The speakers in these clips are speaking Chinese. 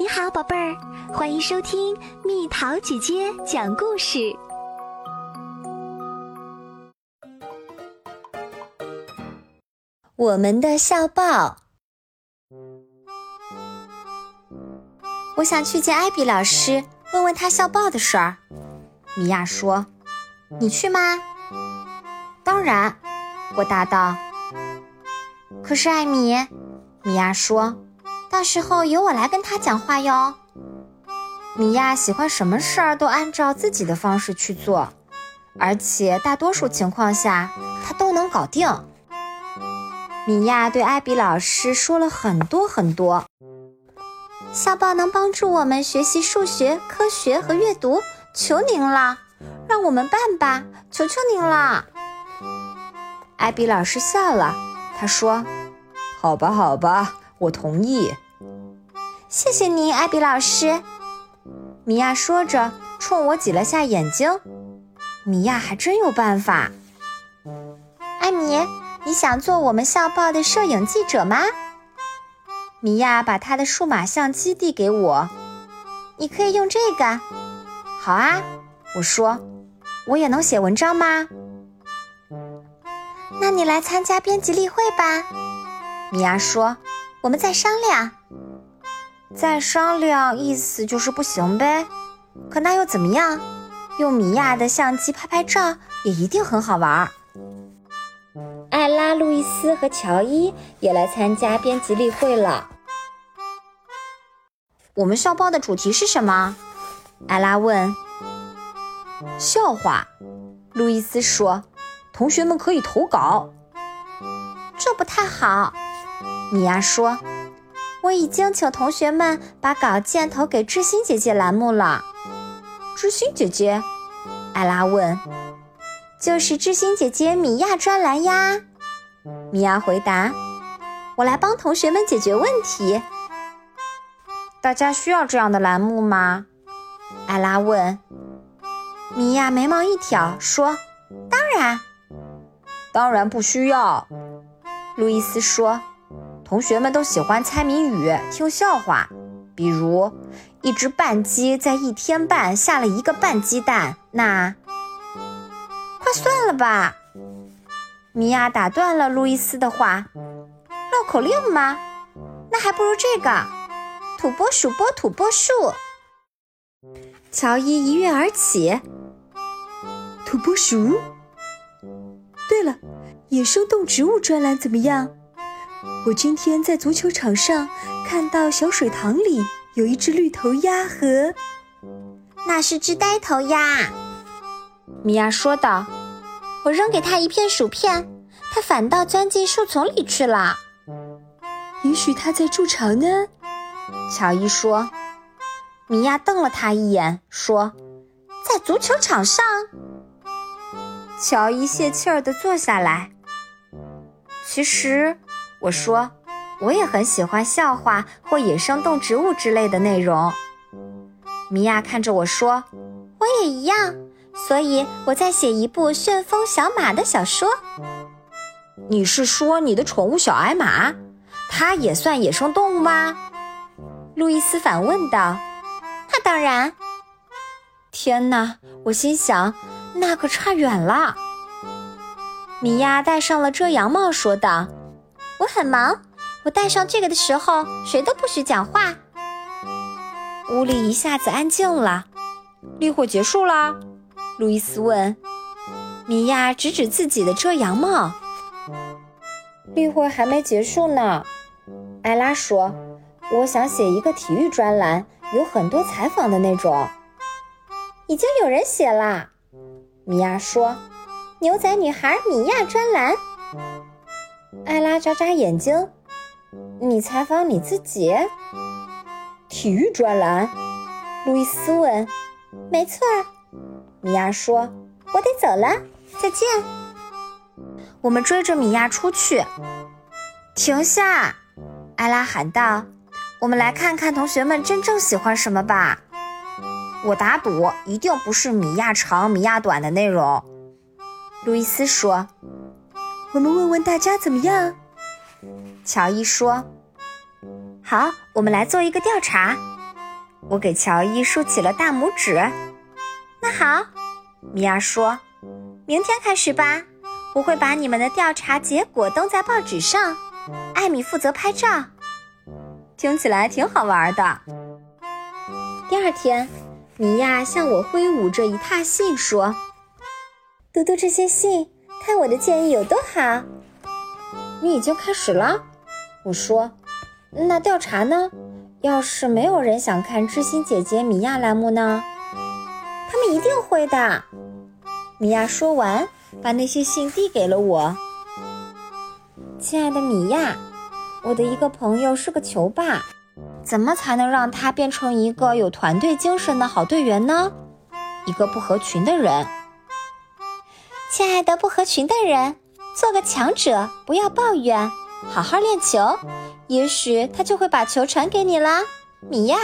你好，宝贝儿，欢迎收听蜜桃姐姐讲故事。我们的校报，我想去见艾比老师，问问他校报的事儿。米娅说：“你去吗？”“当然。”我答道。“可是艾米，米娅说。”到时候由我来跟他讲话哟。米娅喜欢什么事儿都按照自己的方式去做，而且大多数情况下她都能搞定。米娅对艾比老师说了很多很多。校报能帮助我们学习数学、科学和阅读，求您了，让我们办吧，求求您了。艾比老师笑了，他说：“好吧，好吧。”我同意，谢谢您，艾比老师。米娅说着，冲我挤了下眼睛。米娅还真有办法。艾米，你想做我们校报的摄影记者吗？米娅把她的数码相机递给我，你可以用这个。好啊，我说，我也能写文章吗？那你来参加编辑例会吧。米娅说。我们再商量，再商量，意思就是不行呗。可那又怎么样？用米娅的相机拍拍照，也一定很好玩。艾拉、路易斯和乔伊也来参加编辑例会了。我们校报的主题是什么？艾拉问。笑话。路易斯说：“同学们可以投稿。”这不太好。米娅说：“我已经请同学们把稿件投给知心姐姐栏目了。”知心姐姐，艾拉问：“就是知心姐姐米娅专栏呀。”米娅回答：“我来帮同学们解决问题。”大家需要这样的栏目吗？艾拉问。米娅眉毛一挑说：“当然，当然不需要。”路易斯说。同学们都喜欢猜谜语、听笑话，比如一只半鸡在一天半下了一个半鸡蛋。那快算了吧！米娅打断了路易斯的话：“绕口令吗？那还不如这个：土拨鼠拨土拨树。”乔伊一跃而起：“土拨鼠？对了，野生动植物专栏怎么样？”我今天在足球场上看到小水塘里有一只绿头鸭和，那是只呆头鸭。米娅说道：“我扔给它一片薯片，它反倒钻进树丛里去了。也许它在筑巢呢。”乔伊说。米娅瞪了他一眼，说：“在足球场上。”乔伊泄气儿地坐下来。其实。我说，我也很喜欢笑话或野生动植物之类的内容。米娅看着我说：“我也一样，所以我在写一部旋风小马的小说。”你是说你的宠物小矮马？它也算野生动物吗？路易斯反问道。“那当然。”天哪，我心想，那可差远了。米娅戴上了遮阳帽，说道。我很忙，我戴上这个的时候，谁都不许讲话。屋里一下子安静了。例会结束啦？路易斯问。米娅指指自己的遮阳帽。例会还没结束呢。艾拉说：“我想写一个体育专栏，有很多采访的那种。”已经有人写啦。米娅说：“牛仔女孩米娅专栏。”艾拉眨眨眼睛，你采访你自己？体育专栏？路易斯问。没错，米娅说。我得走了，再见。我们追着米娅出去。停下！艾拉喊道。我们来看看同学们真正喜欢什么吧。我打赌，一定不是米娅长、米娅短的内容。路易斯说。我们问问大家怎么样？乔伊说：“好，我们来做一个调查。我给乔伊竖起了大拇指。那好，米娅说：“明天开始吧，我会把你们的调查结果登在报纸上。艾米负责拍照，听起来挺好玩的。”第二天，米娅向我挥舞着一沓信说：“读读这些信，看我的建议有多好。”你已经开始了，我说。那调查呢？要是没有人想看知心姐姐米娅栏目呢？他们一定会的。米娅说完，把那些信递给了我。亲爱的米娅，我的一个朋友是个球霸，怎么才能让他变成一个有团队精神的好队员呢？一个不合群的人。亲爱的不合群的人，做个强者，不要抱怨，好好练球。也许他就会把球传给你啦，米娅。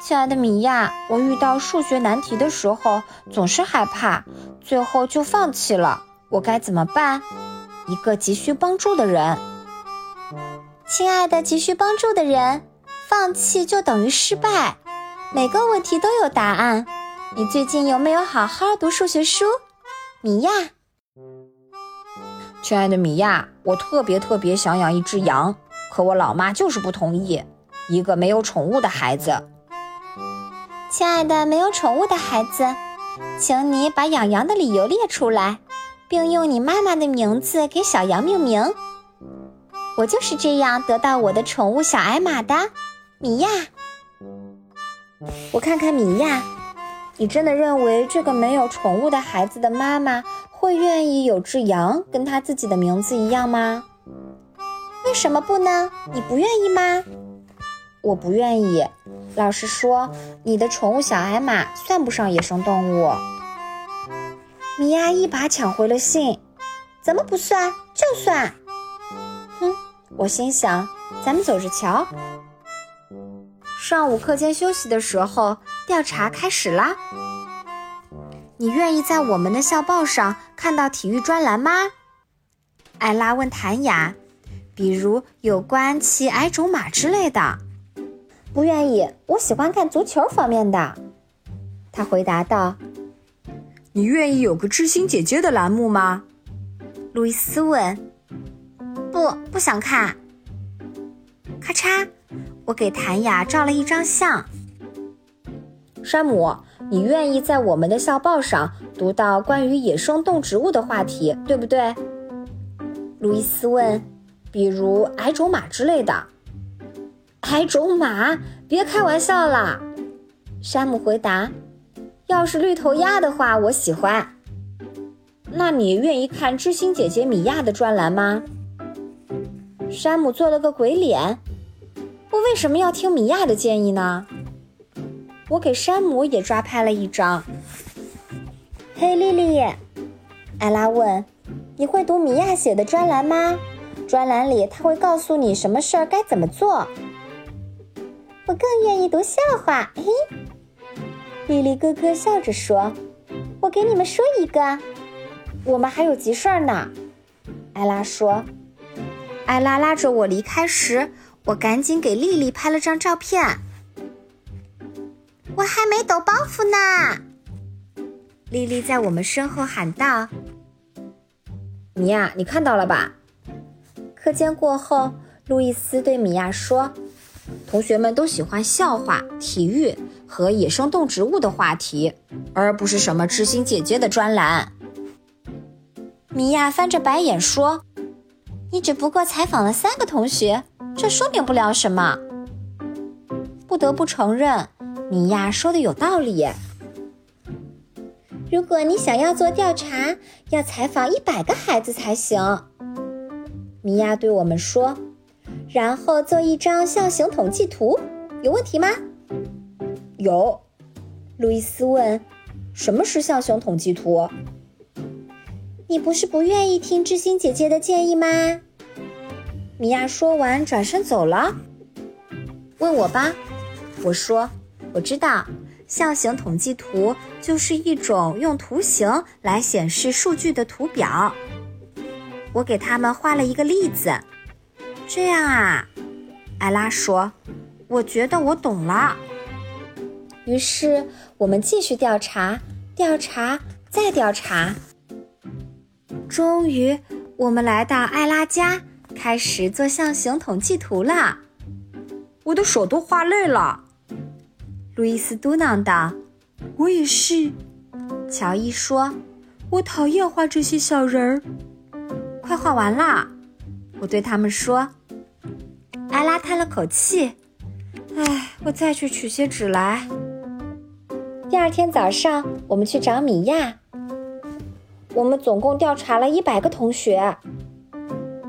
亲爱的米娅，我遇到数学难题的时候总是害怕，最后就放弃了。我该怎么办？一个急需帮助的人。亲爱的急需帮助的人，放弃就等于失败。每个问题都有答案。你最近有没有好好读数学书，米娅？亲爱的米娅，我特别特别想养一只羊，可我老妈就是不同意。一个没有宠物的孩子。亲爱的没有宠物的孩子，请你把养羊的理由列出来，并用你妈妈的名字给小羊命名。我就是这样得到我的宠物小矮马的，米娅。我看看米娅，你真的认为这个没有宠物的孩子的妈妈？会愿意有只羊跟他自己的名字一样吗？为什么不呢？你不愿意吗？我不愿意。老实说，你的宠物小矮马算不上野生动物。米娅一把抢回了信，怎么不算？就算。哼，我心想，咱们走着瞧。上午课间休息的时候，调查开始啦。你愿意在我们的校报上看到体育专栏吗？艾拉问谭雅，比如有关骑矮种马之类的。不愿意，我喜欢看足球方面的。他回答道。你愿意有个知心姐姐的栏目吗？路易斯问。不，不想看。咔嚓，我给谭雅照了一张相。山姆。你愿意在我们的校报上读到关于野生动植物的话题，对不对？路易斯问。比如矮种马之类的。矮种马？别开玩笑啦！山姆回答。要是绿头鸭的话，我喜欢。那你愿意看知心姐姐米娅的专栏吗？山姆做了个鬼脸。我为什么要听米娅的建议呢？我给山姆也抓拍了一张。嘿，丽丽，艾拉问：“你会读米娅写的专栏吗？专栏里他会告诉你什么事儿该怎么做。”我更愿意读笑话。嘿，丽丽咯咯笑着说：“我给你们说一个。”我们还有急事儿呢。艾拉说。艾拉拉着我离开时，我赶紧给丽丽拍了张照片。我还没抖包袱呢，丽丽在我们身后喊道：“米娅，你看到了吧？”课间过后，路易斯对米娅说：“同学们都喜欢笑话、体育和野生动植物的话题，而不是什么知心姐姐的专栏。”米娅翻着白眼说：“你只不过采访了三个同学，这说明不了什么。”不得不承认。米娅说的有道理。如果你想要做调查，要采访一百个孩子才行。米娅对我们说，然后做一张象形统计图，有问题吗？有。路易斯问：“什么是象形统计图？”你不是不愿意听知心姐姐的建议吗？米娅说完，转身走了。问我吧，我说。我知道，象形统计图就是一种用图形来显示数据的图表。我给他们画了一个例子。这样啊，艾拉说：“我觉得我懂了。于是我们继续调查，调查，再调查。终于，我们来到艾拉家，开始做象形统计图了。我的手都画累了，路易斯嘟囔道：“我也是。”乔伊说：“我讨厌画这些小人儿。”快画完啦，我对他们说。艾拉叹了口气：“唉，我再去取些纸来。”第二天早上，我们去找米娅。我们总共调查了一百个同学。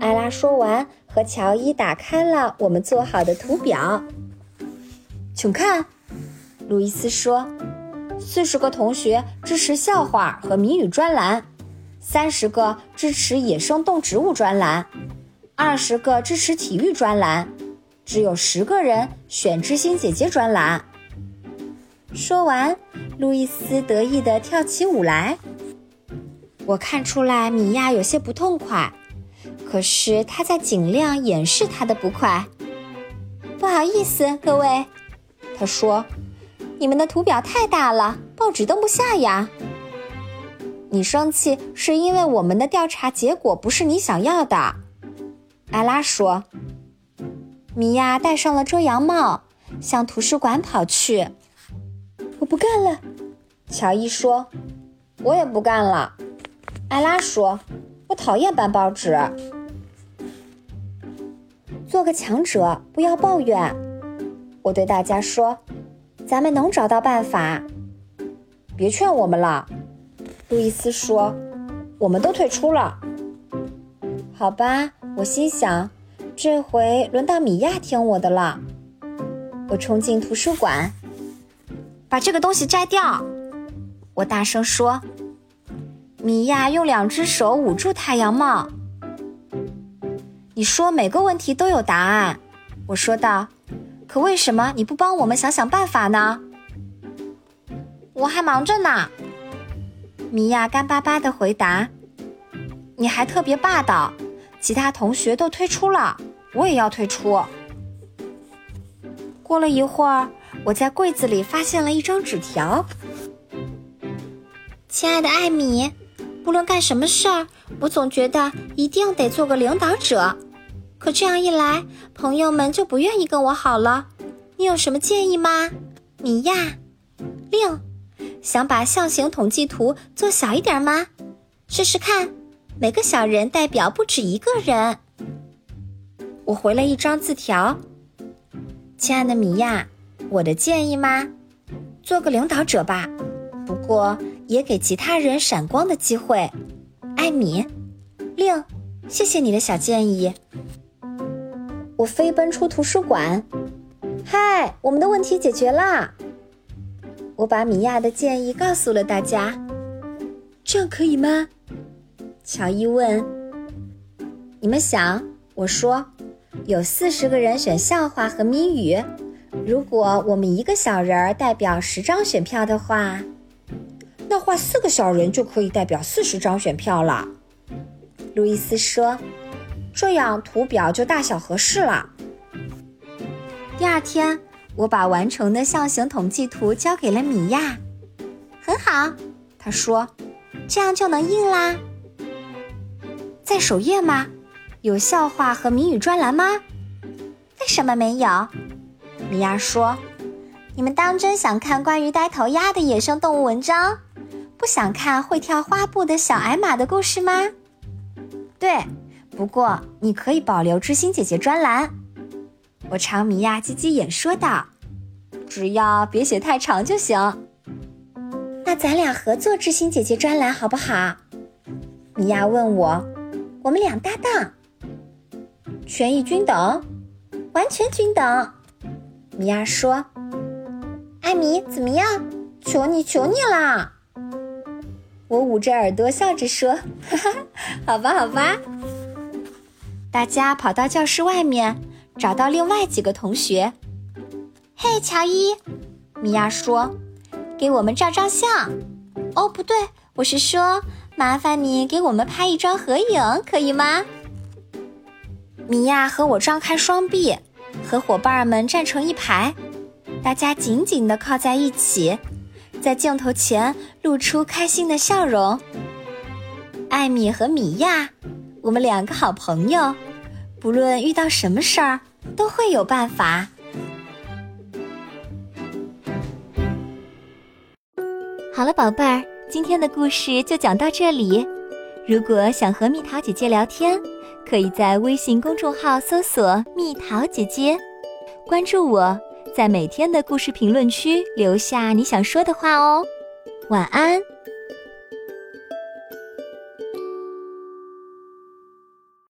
艾拉说完，和乔伊打开了我们做好的图表。请看，路易斯说：“四十个同学支持笑话和谜语专栏，三十个支持野生动植物专栏，二十个支持体育专栏，只有十个人选知心姐姐专栏。”说完，路易斯得意地跳起舞来。我看出来米娅有些不痛快，可是她在尽量掩饰她的不快。不好意思，各位，她说：“你们的图表太大了，报纸登不下呀。”你生气是因为我们的调查结果不是你想要的，艾拉说。米娅戴上了遮阳帽，向图书馆跑去。我不干了，乔伊说。我也不干了，艾拉说。我讨厌搬报纸。做个强者，不要抱怨。我对大家说：“咱们能找到办法。”别劝我们了，路易斯说。我们都退出了。好吧，我心想，这回轮到米娅听我的了。我冲进图书馆。把这个东西摘掉！我大声说。米娅用两只手捂住太阳帽。你说每个问题都有答案，我说道。可为什么你不帮我们想想办法呢？我还忙着呢。米娅干巴巴的回答。你还特别霸道，其他同学都退出了，我也要退出。过了一会儿。我在柜子里发现了一张纸条。亲爱的艾米，不论干什么事儿，我总觉得一定得做个领导者。可这样一来，朋友们就不愿意跟我好了。你有什么建议吗？米娅，令，想把象形统计图做小一点吗？试试看，每个小人代表不止一个人。我回了一张字条。亲爱的米娅。我的建议吗？做个领导者吧，不过也给其他人闪光的机会。艾米，令，谢谢你的小建议。我飞奔出图书馆。嗨，我们的问题解决啦！我把米娅的建议告诉了大家。这样可以吗？乔伊问。你们想？我说，有四十个人选笑话和谜语。如果我们一个小人儿代表十张选票的话，那画四个小人就可以代表四十张选票了。路易斯说：“这样图表就大小合适了。”第二天，我把完成的象形统计图交给了米娅。很好，他说：“这样就能印啦。”在首页吗？有笑话和谜语专栏吗？为什么没有？米娅说：“你们当真想看关于呆头鸭的野生动物文章？不想看会跳花布的小矮马的故事吗？”对，不过你可以保留知心姐姐专栏。我朝米娅挤挤眼说道：“只要别写太长就行。”那咱俩合作知心姐姐专栏好不好？米娅问我。我们俩搭档，权益均等，完全均等。米娅说：“艾米，怎么样？求你，求你啦！”我捂着耳朵笑着说：“哈哈，好吧，好吧。”大家跑到教室外面，找到另外几个同学。“嘿，乔伊！”米娅说，“给我们照张相。”“哦，不对，我是说，麻烦你给我们拍一张合影，可以吗？”米娅和我张开双臂。和伙伴们站成一排，大家紧紧地靠在一起，在镜头前露出开心的笑容。艾米和米娅，我们两个好朋友，不论遇到什么事儿，都会有办法。好了，宝贝儿，今天的故事就讲到这里。如果想和蜜桃姐姐聊天，可以在微信公众号搜索“蜜桃姐姐”，关注我，在每天的故事评论区留下你想说的话哦。晚安。